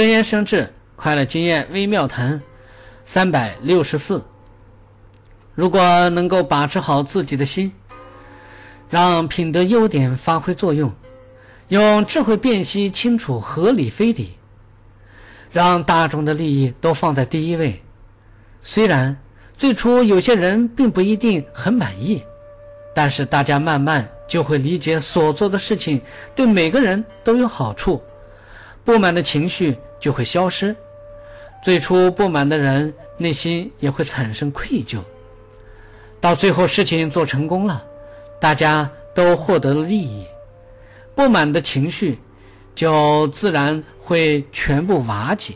真言生智，快乐经验微妙谈，三百六十四。如果能够把持好自己的心，让品德优点发挥作用，用智慧辨析清楚合理非理，让大众的利益都放在第一位。虽然最初有些人并不一定很满意，但是大家慢慢就会理解所做的事情对每个人都有好处。不满的情绪就会消失，最初不满的人内心也会产生愧疚，到最后事情做成功了，大家都获得了利益，不满的情绪就自然会全部瓦解。